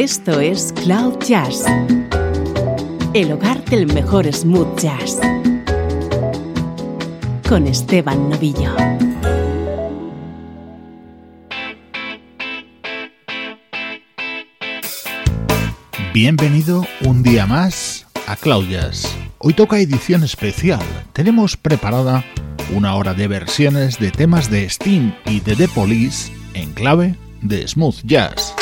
Esto es Cloud Jazz, el hogar del mejor smooth jazz, con Esteban Novillo. Bienvenido un día más a Cloud Jazz. Hoy toca edición especial. Tenemos preparada una hora de versiones de temas de Steam y de The Police en clave de smooth jazz.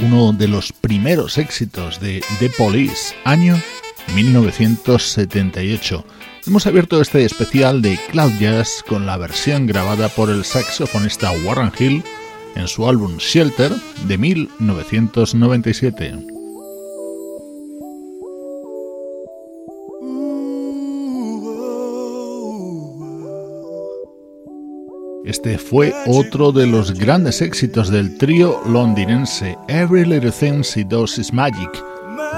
Uno de los primeros éxitos de The Police, año 1978. Hemos abierto este especial de Cloud Jazz con la versión grabada por el saxofonista Warren Hill en su álbum Shelter de 1997. Este fue otro de los grandes éxitos del trío londinense Every Little Thing She Does Is Magic.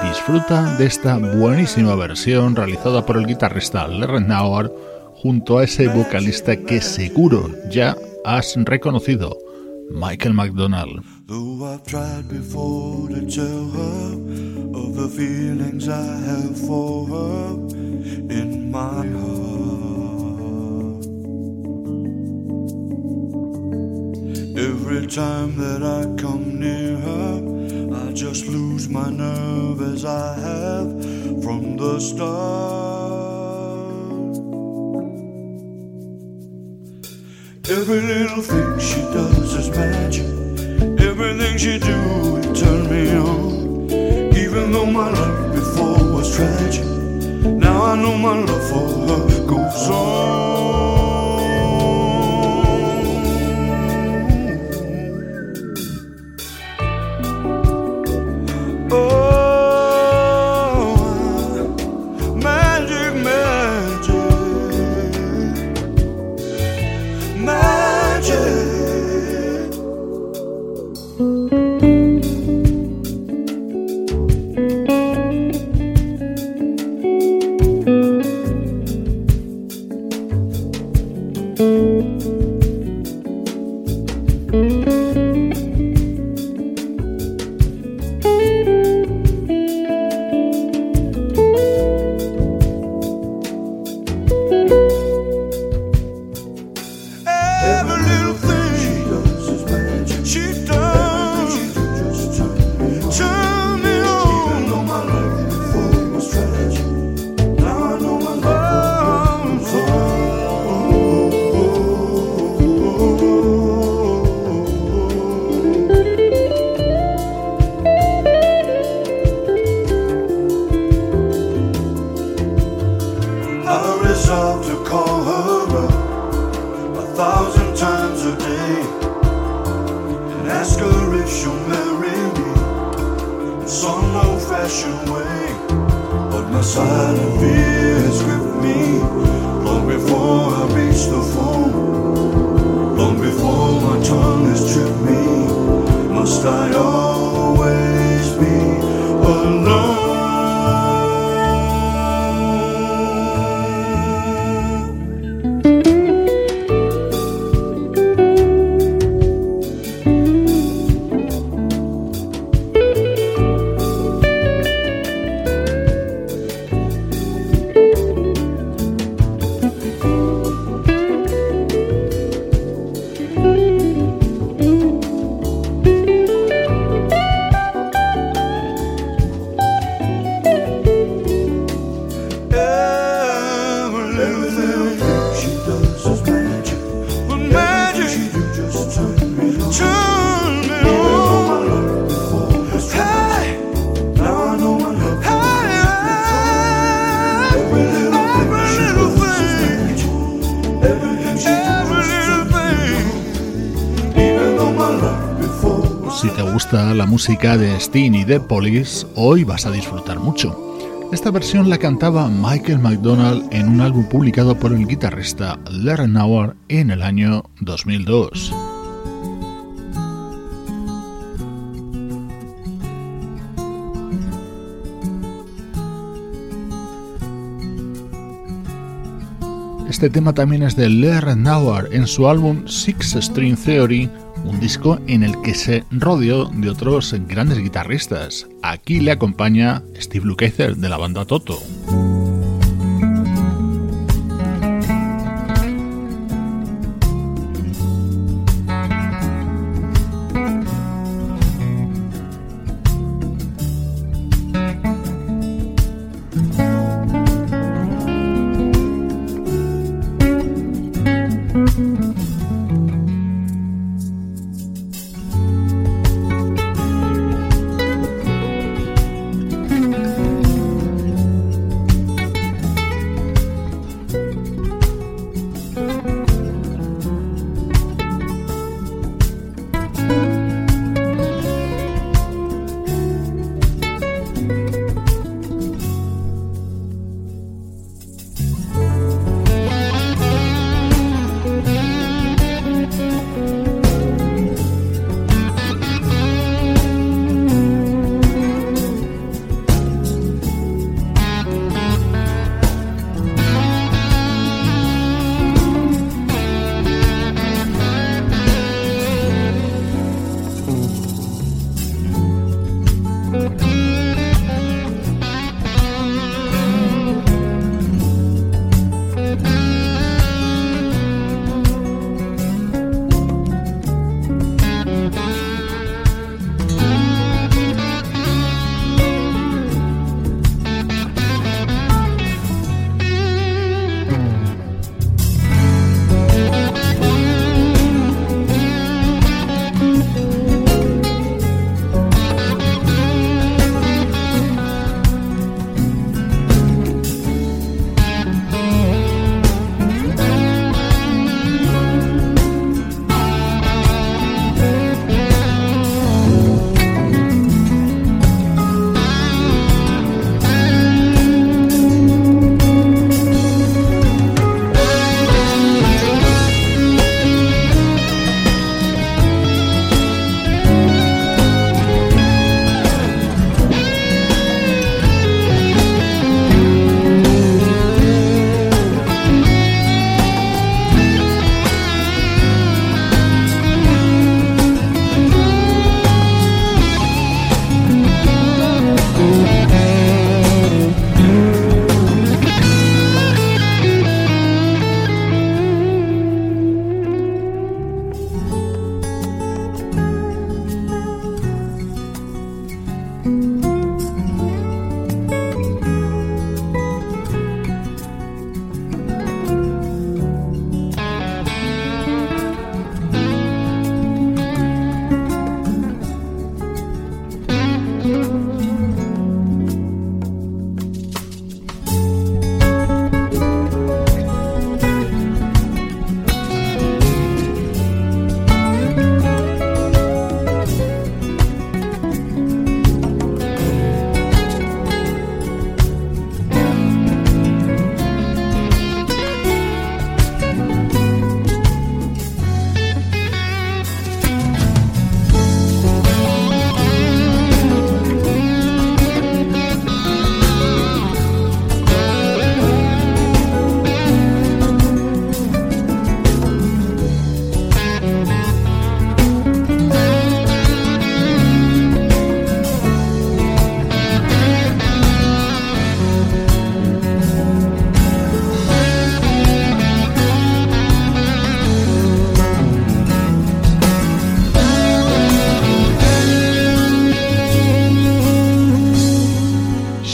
Disfruta de esta buenísima versión realizada por el guitarrista Larry Nauer junto a ese vocalista que seguro ya has reconocido, Michael McDonald. Every time that I come near her, I just lose my nerve as I have from the start. Every little thing she does is magic. Everything she do, it turn me on. Even though my life before Música de Steen y The Police, hoy vas a disfrutar mucho. Esta versión la cantaba Michael McDonald en un álbum publicado por el guitarrista Larry Nauer en el año 2002. Este tema también es de Larry Nauer en su álbum Six String Theory un disco en el que se rodeó de otros grandes guitarristas. Aquí le acompaña Steve Lukather de la banda Toto.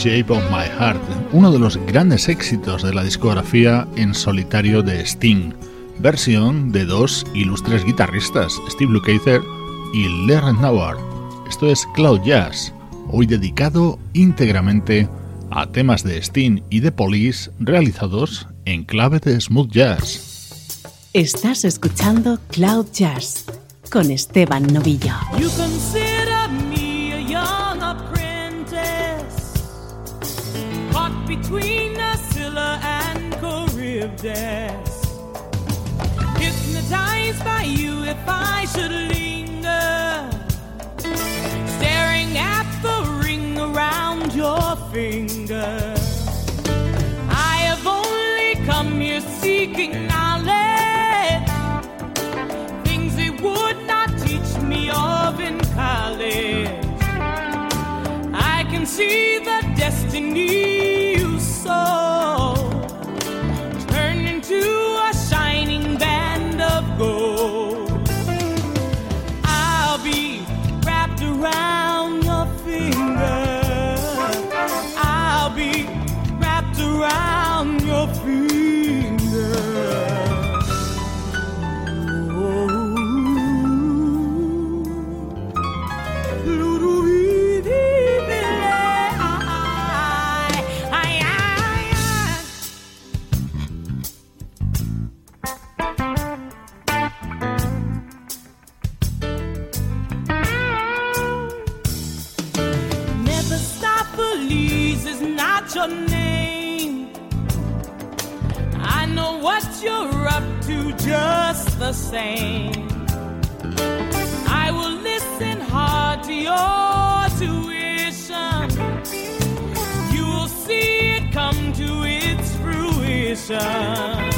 Shape of My Heart, uno de los grandes éxitos de la discografía en solitario de Sting, versión de dos ilustres guitarristas, Steve Lukather y Larry Nauer. Esto es Cloud Jazz, hoy dedicado íntegramente a temas de Sting y de Police realizados en clave de smooth jazz. Estás escuchando Cloud Jazz con Esteban Novillo. Between Scylla and Charybdis. Hypnotized by you if I should linger, staring at the ring around your finger. I have only come here seeking knowledge, things they would not teach me of in college. I can see the destiny the same. I will listen hard to your tuition. You will see it come to its fruition.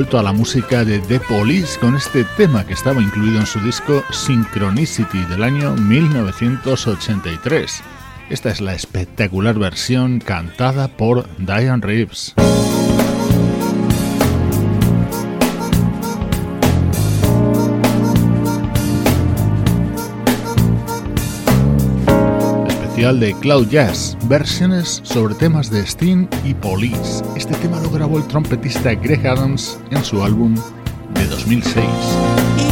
Vuelto a la música de The Police con este tema que estaba incluido en su disco Synchronicity del año 1983. Esta es la espectacular versión cantada por Diane Reeves. De Cloud Jazz, versiones sobre temas de Sting y Police. Este tema lo grabó el trompetista Greg Adams en su álbum de 2006.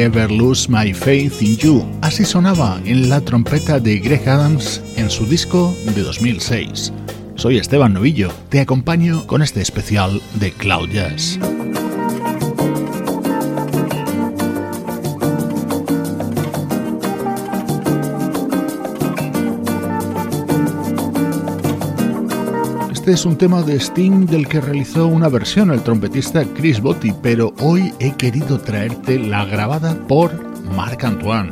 Ever Lose My Faith in You. Así sonaba en la trompeta de Greg Adams en su disco de 2006. Soy Esteban Novillo, te acompaño con este especial de Cloud Jazz. Este es un tema de Sting del que realizó una versión el trompetista Chris Botti, pero hoy he querido traerte la grabada por Marc Antoine.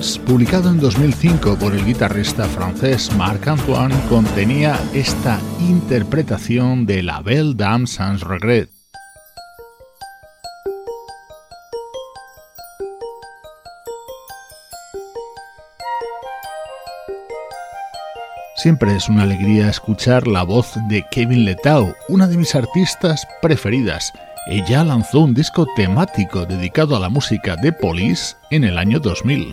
Times, publicado en 2005 por el guitarrista francés Marc Antoine, contenía esta interpretación de La Belle Dame Sans Regret. Siempre es una alegría escuchar la voz de Kevin Letao, una de mis artistas preferidas. Ella lanzó un disco temático dedicado a la música de Police en el año 2000.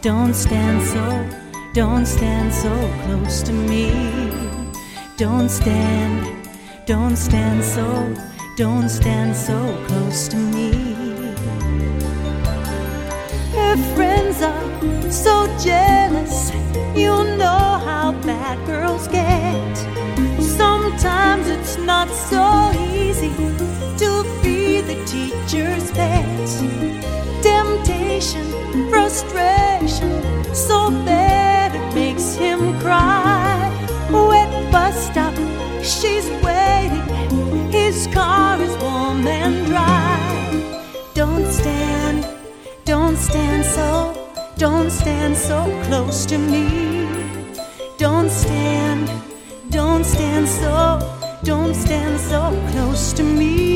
don't stand so, don't stand so close to me. Don't stand, don't stand so, don't stand so close to me. Her friends are so jealous, you know how bad girls get. Sometimes it's not so easy to be the teacher's pet. Temptation, frustration, so bad it makes him cry. Wet bus stop, she's waiting. His car is warm and dry. Don't stand, don't stand so, don't stand so close to me. Don't stand, don't stand so, don't stand so close to me.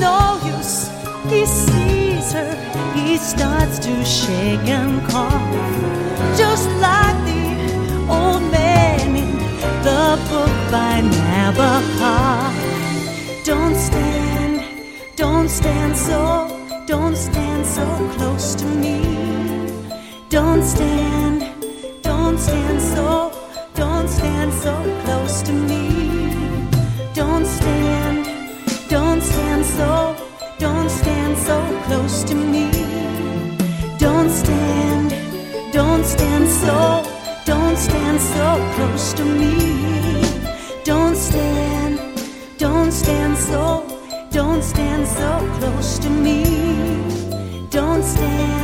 no use. He sees her, he starts to shake and cough, just like the old man in the book by Nabokov. Don't stand, don't stand so, don't stand so close to me. Don't stand, don't stand so, don't stand so close to me. so close to me. Don't stand.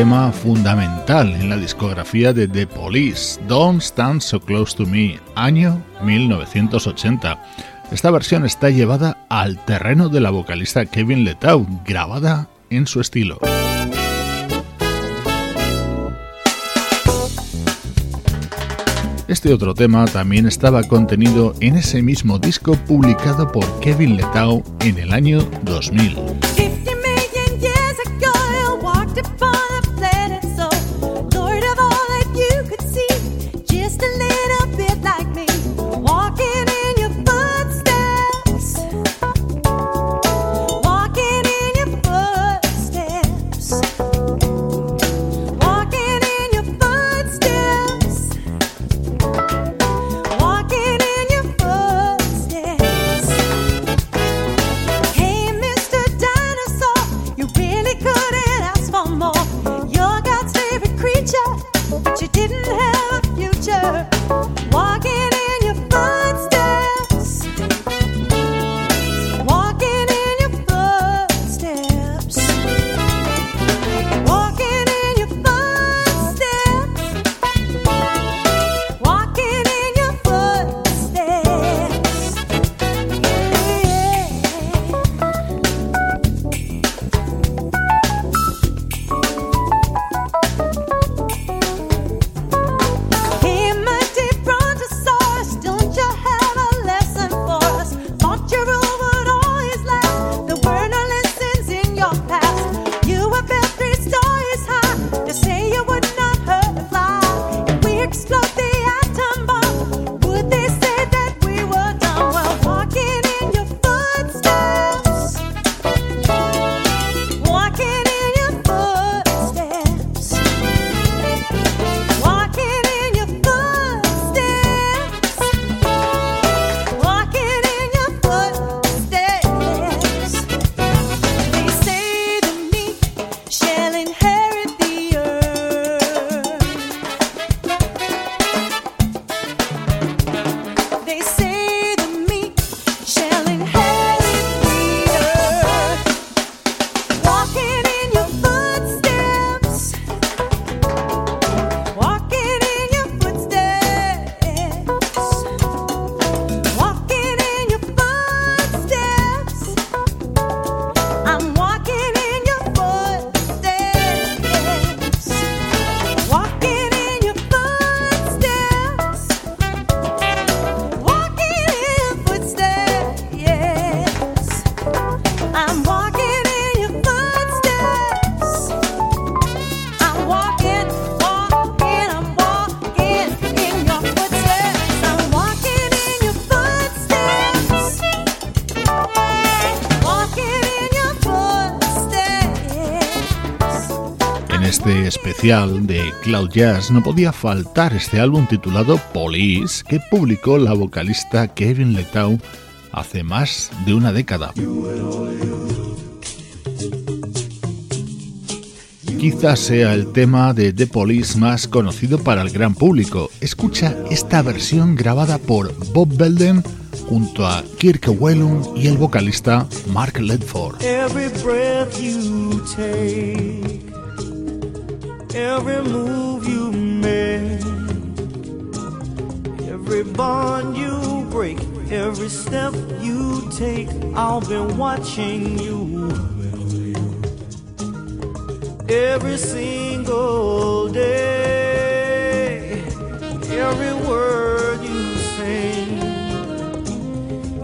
Tema fundamental en la discografía de The Police, Don't Stand So Close to Me, año 1980. Esta versión está llevada al terreno de la vocalista Kevin Letau, grabada en su estilo. Este otro tema también estaba contenido en ese mismo disco publicado por Kevin Letau en el año 2000. De Cloud Jazz no podía faltar este álbum titulado Police que publicó la vocalista Kevin Letau hace más de una década. Quizás sea el tema de The Police más conocido para el gran público. Escucha esta versión grabada por Bob Belden junto a Kirk Whelan y el vocalista Mark Ledford. Every move you make, every bond you break, every step you take, I'll be watching you. Every single day, every word you sing,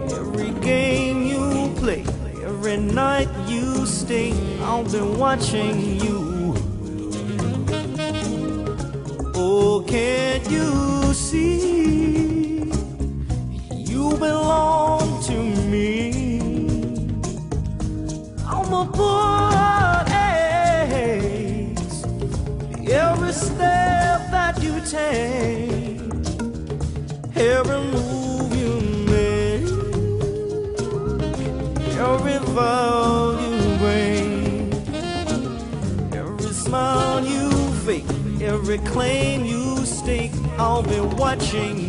every game you play, every night you stay, I'll be watching you. Oh, can't you see? Every claim you stake, I'll be watching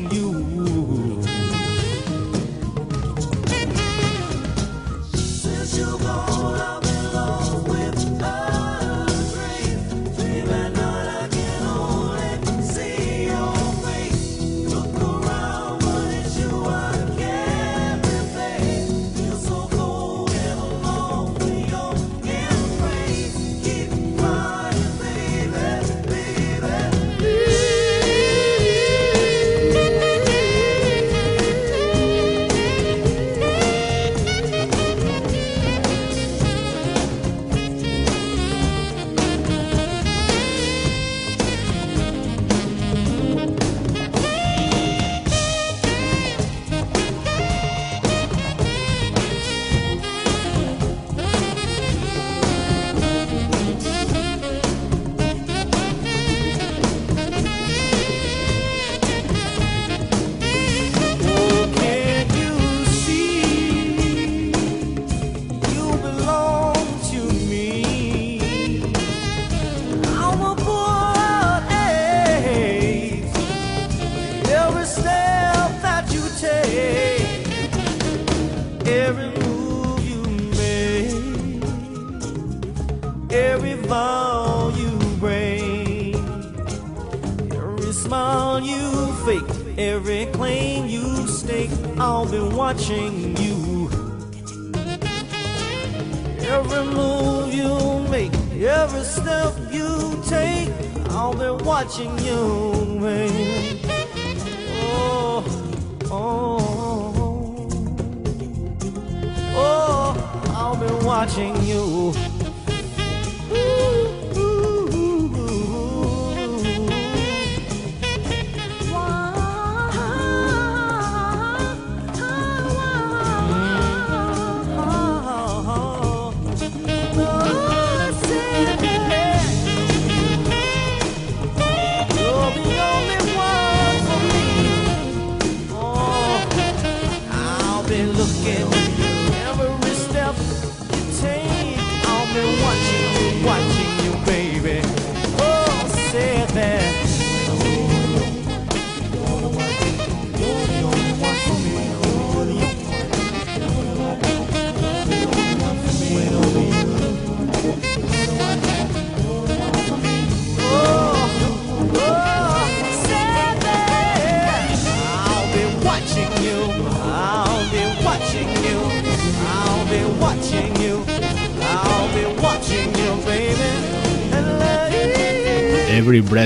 watching you,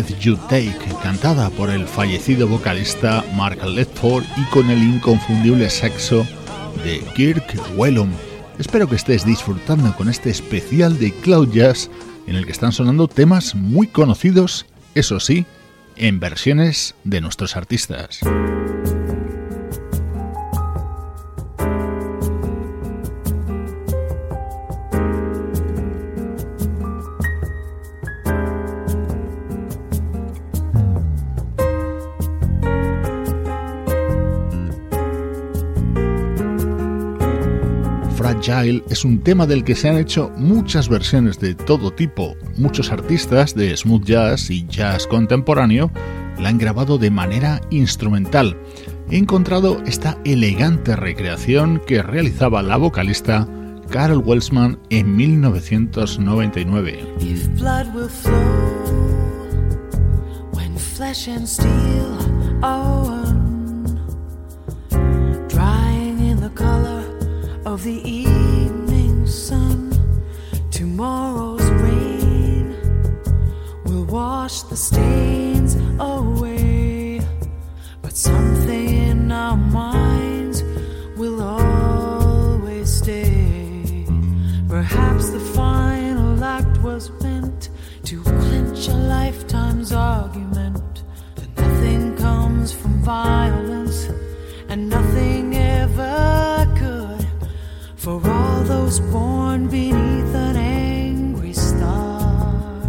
You Take, cantada por el fallecido vocalista Mark Ledford y con el inconfundible saxo de Kirk Whelan. Espero que estés disfrutando con este especial de Cloud Jazz en el que están sonando temas muy conocidos, eso sí, en versiones de nuestros artistas. Es un tema del que se han hecho muchas versiones de todo tipo. Muchos artistas de smooth jazz y jazz contemporáneo la han grabado de manera instrumental. He encontrado esta elegante recreación que realizaba la vocalista Carol Welsman en 1999. If of the evening sun, tomorrow's rain will wash the stains away, but something in our minds will always stay. Perhaps the final act was meant to clinch a lifetime's argument that nothing comes from violence and nothing ever. For all those born beneath an angry star,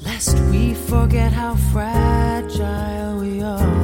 lest we forget how fragile we are.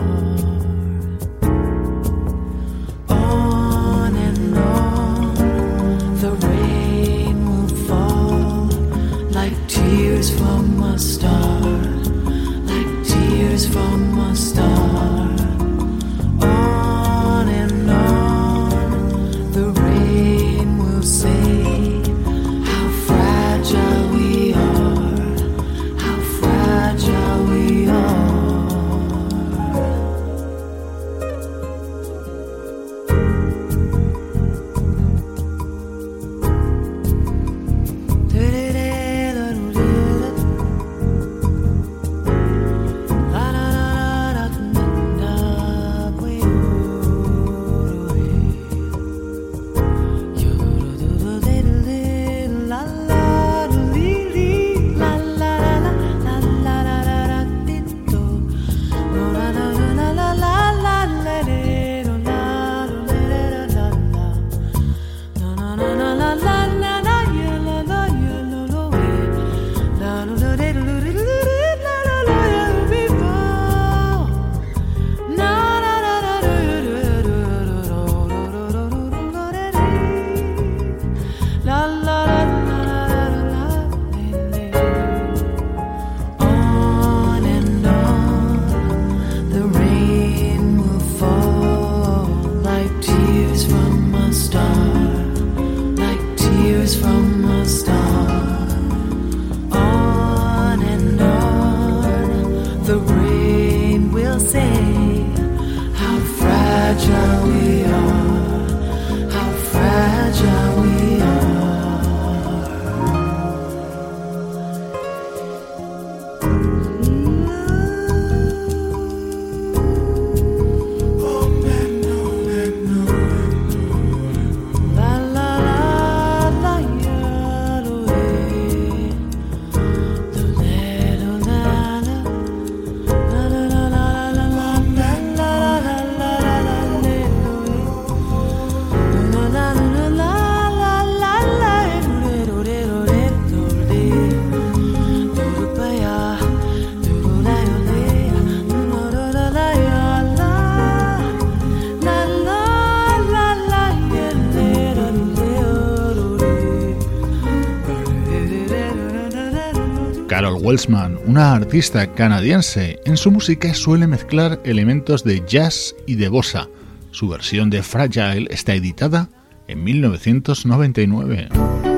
Welsman, una artista canadiense, en su música suele mezclar elementos de jazz y de bossa. Su versión de Fragile está editada en 1999.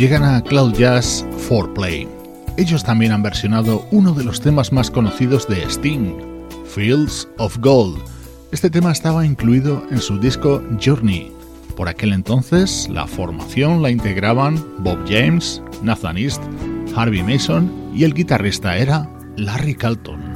Llegan a Cloud Jazz 4Play. Ellos también han versionado uno de los temas más conocidos de Sting, Fields of Gold. Este tema estaba incluido en su disco Journey. Por aquel entonces, la formación la integraban Bob James, Nathan East, Harvey Mason y el guitarrista era Larry Carlton.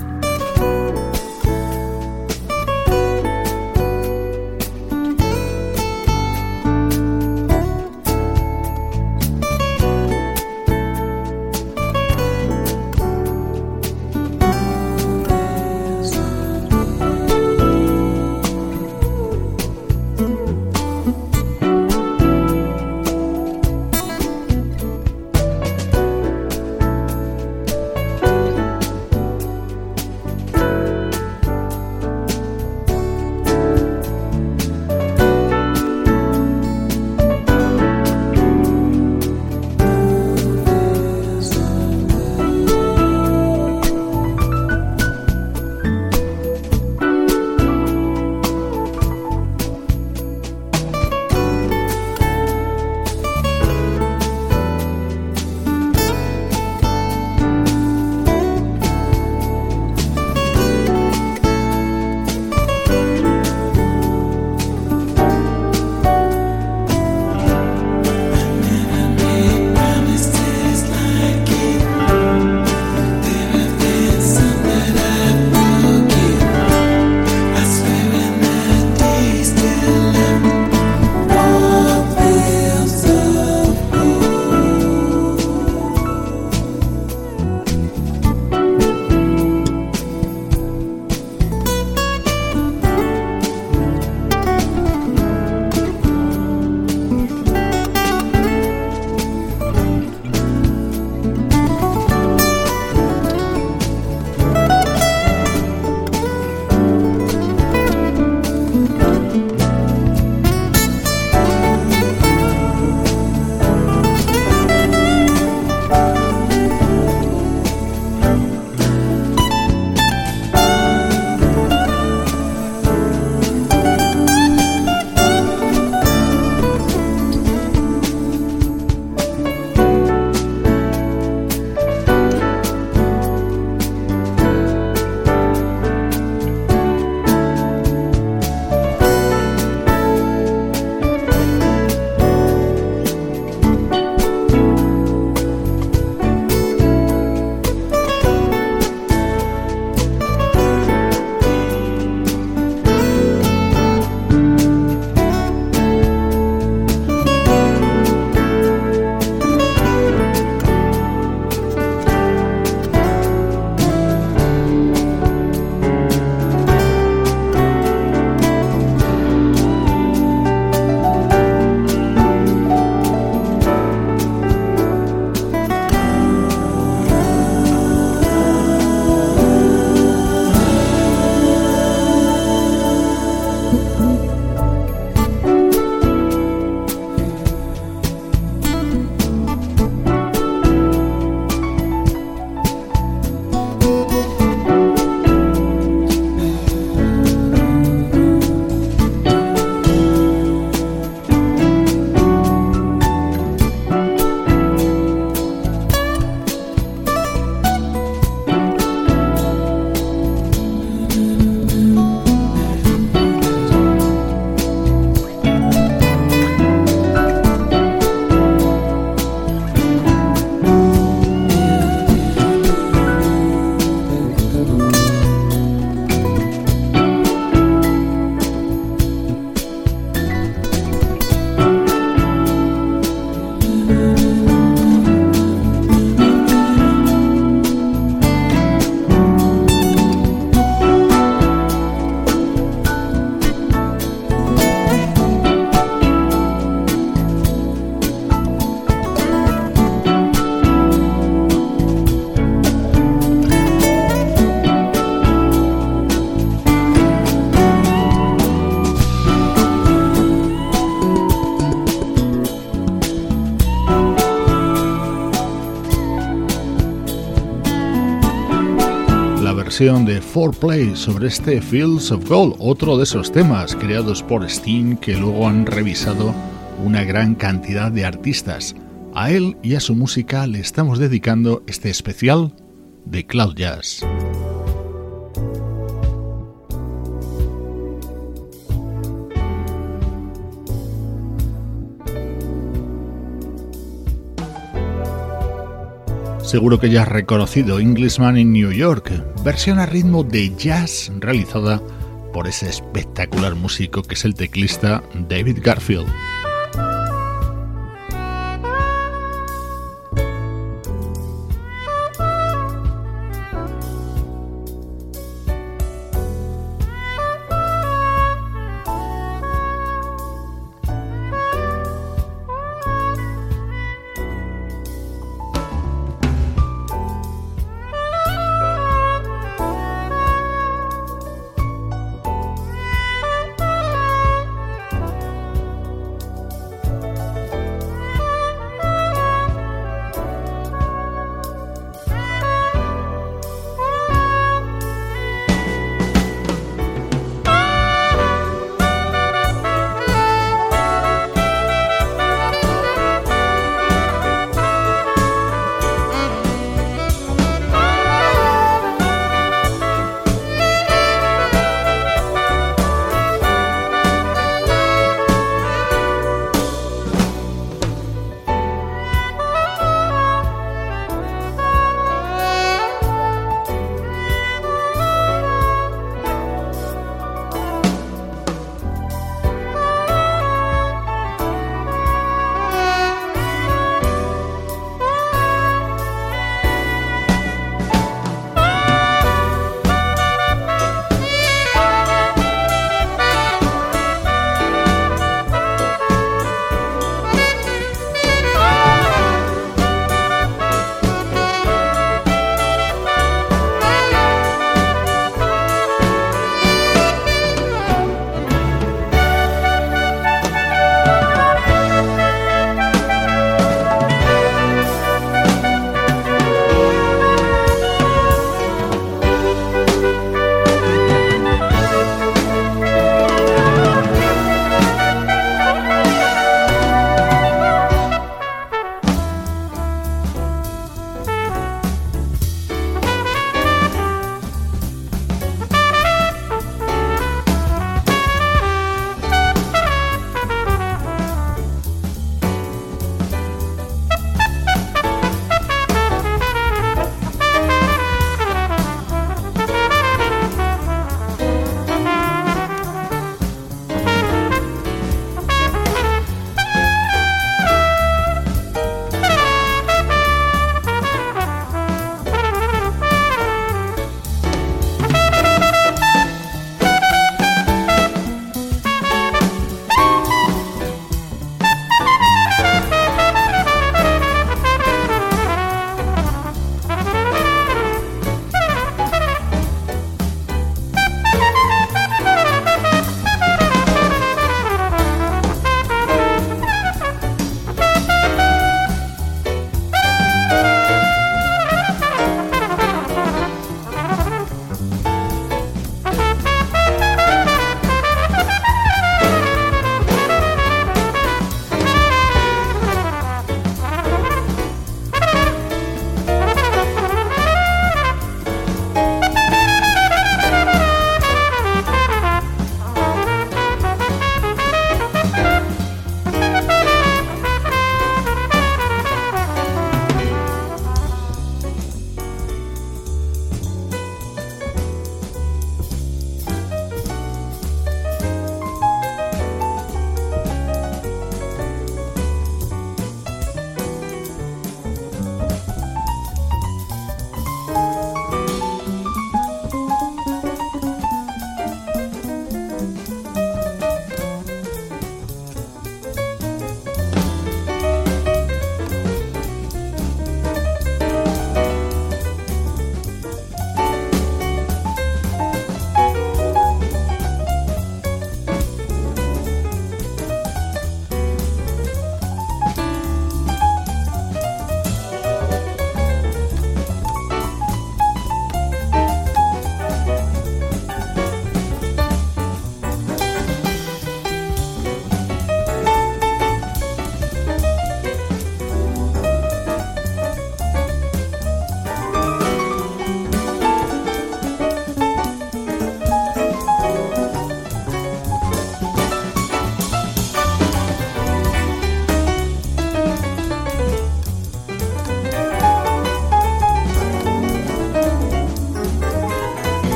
De 4Play sobre este Fields of Gold, otro de esos temas creados por Sting que luego han revisado una gran cantidad de artistas. A él y a su música le estamos dedicando este especial de Cloud Jazz. Seguro que ya has reconocido Englishman in New York, versión a ritmo de jazz realizada por ese espectacular músico que es el teclista David Garfield.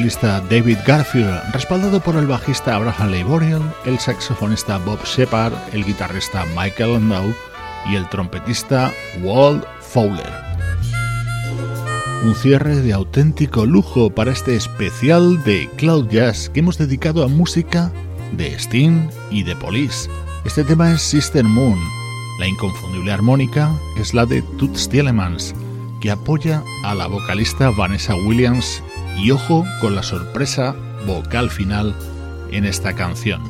David Garfield, respaldado por el bajista Abraham Leiboriel, el saxofonista Bob Shepard, el guitarrista Michael Landau y el trompetista Walt Fowler. Un cierre de auténtico lujo para este especial de Cloud Jazz que hemos dedicado a música de Sting y de Police. Este tema es Sister Moon. La inconfundible armónica es la de Toots Thielemans, que apoya a la vocalista Vanessa Williams y ojo con la sorpresa vocal final en esta canción.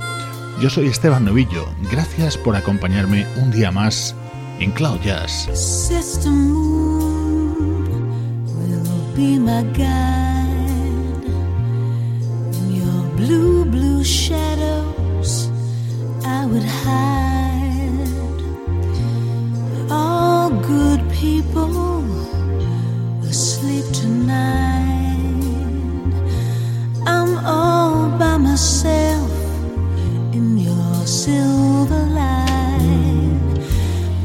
Yo soy Esteban Novillo, gracias por acompañarme un día más en Cloud Jazz. Sister Moon will all by myself in your silver light.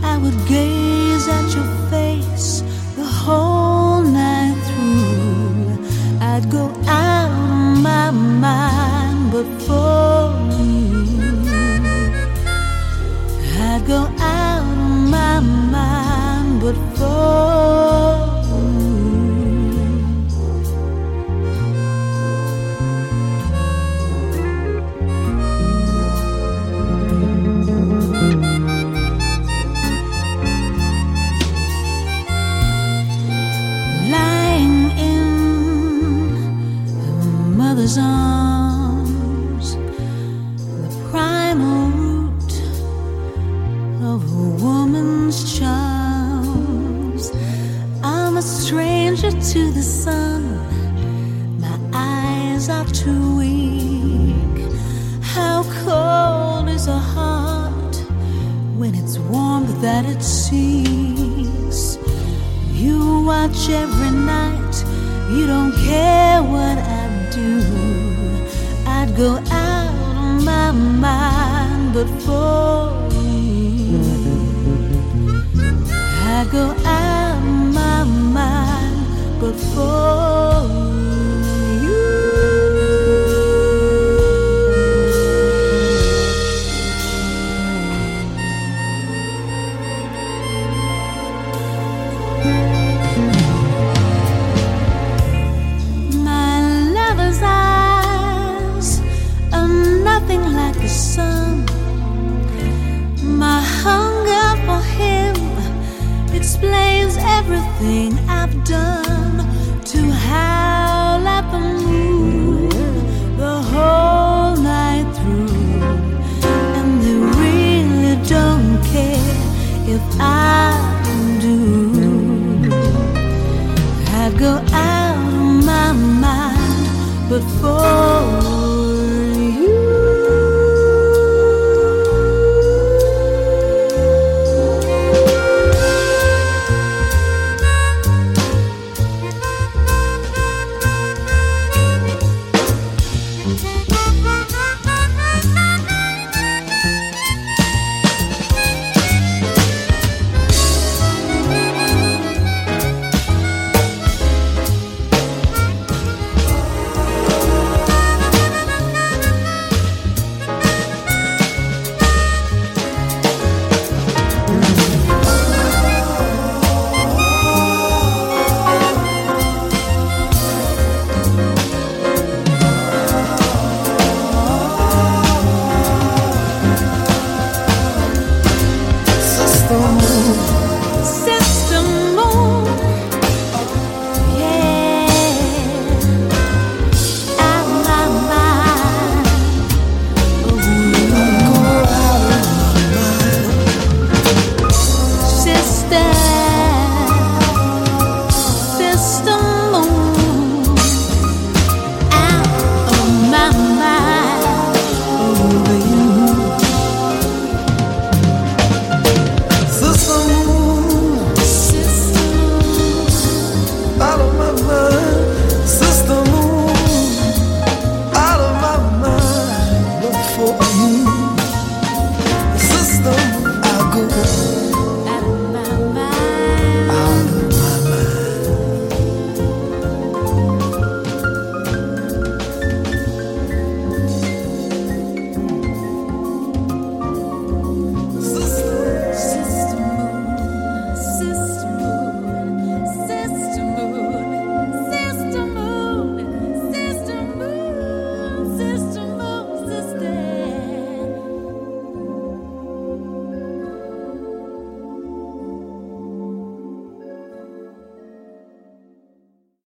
I would gaze at your face the whole night through. I'd go out of my mind, but for you, I'd go out of my mind, but for.